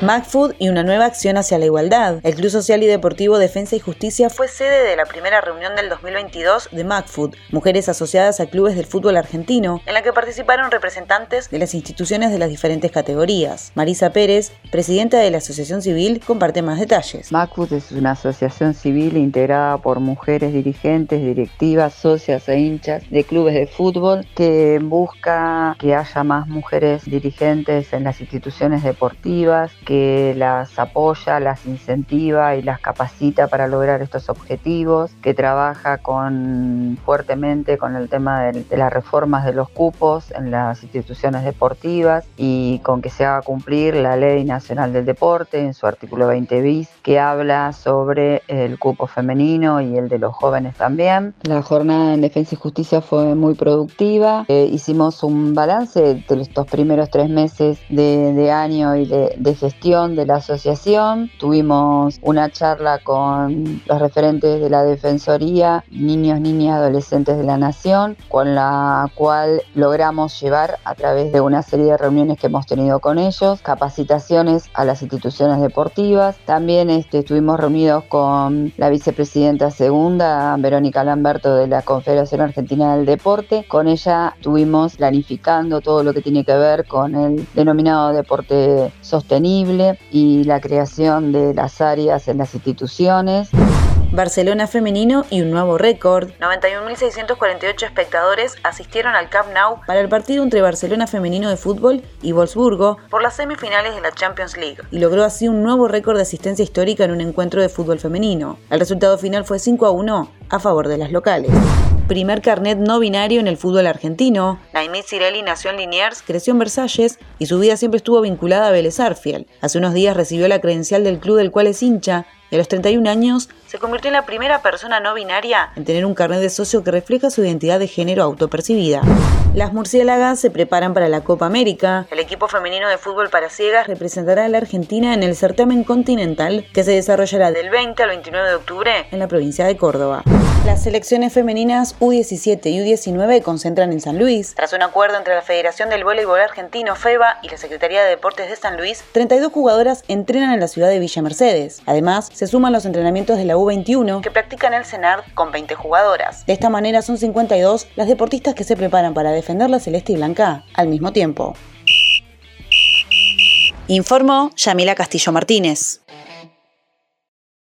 MacFood y una nueva acción hacia la igualdad. El Club Social y Deportivo Defensa y Justicia fue sede de la primera reunión del 2022 de MacFood, mujeres asociadas a clubes del fútbol argentino, en la que participaron representantes de las instituciones de las diferentes categorías. Marisa Pérez, presidenta de la Asociación Civil, comparte más detalles. MacFood es una asociación civil integrada por mujeres dirigentes, directivas, socias e hinchas de clubes de fútbol que busca que haya más mujeres dirigentes en las instituciones deportivas, que las apoya, las incentiva y las capacita para lograr estos objetivos, que trabaja con, fuertemente con el tema de, las reformas de los cupos en las instituciones deportivas y con que se haga cumplir la Ley Nacional del Deporte en su artículo 20 bis, que habla sobre el cupo femenino y el de los jóvenes también. La jornada en Defensa y Justicia fue muy productiva. Eh, hicimos un balance de estos primeros tres meses de, año y de, de gestión de la asociación. Tuvimos una charla con los referentes de la Defensoría, niños, niñas, adolescentes de la Nación, con la cual logramos llevar a través de una serie de reuniones que hemos tenido con ellos, capacitaciones a las instituciones deportivas. También este, estuvimos reunidos con la vicepresidenta segunda, Verónica Lamberto, de la Confederación Argentina del Deporte. Con ella estuvimos planificando todo lo que tiene que ver con el denominado deporte sostenible y la creación de las áreas en las instituciones. Barcelona femenino y un nuevo récord. 91.648 espectadores asistieron al Camp Nou para el partido entre Barcelona femenino de fútbol y Wolfsburgo por las semifinales de la Champions League y logró así un nuevo récord de asistencia histórica en un encuentro de fútbol femenino. El resultado final fue 5 a 1 a favor de las locales primer carnet no binario en el fútbol argentino. Naimí Cirelli nació en Liniers, creció en Versalles y su vida siempre estuvo vinculada a Vélez Arfiel. Hace unos días recibió la credencial del club del cual es hincha de los 31 años, se convirtió en la primera persona no binaria en tener un carnet de socio que refleja su identidad de género autopercibida. Las murciélagas se preparan para la Copa América. El equipo femenino de fútbol para ciegas representará a la Argentina en el certamen continental que se desarrollará del 20 al 29 de octubre en la provincia de Córdoba. Las selecciones femeninas U17 y U19 concentran en San Luis. Tras un acuerdo entre la Federación del Voleibol Argentino, FEBA, y la Secretaría de Deportes de San Luis, 32 jugadoras entrenan en la ciudad de Villa Mercedes. Además, se suman los entrenamientos de la U21 que practican el CENAR con 20 jugadoras. De esta manera son 52 las deportistas que se preparan para defender la celeste y blanca al mismo tiempo. Informó Yamila Castillo Martínez.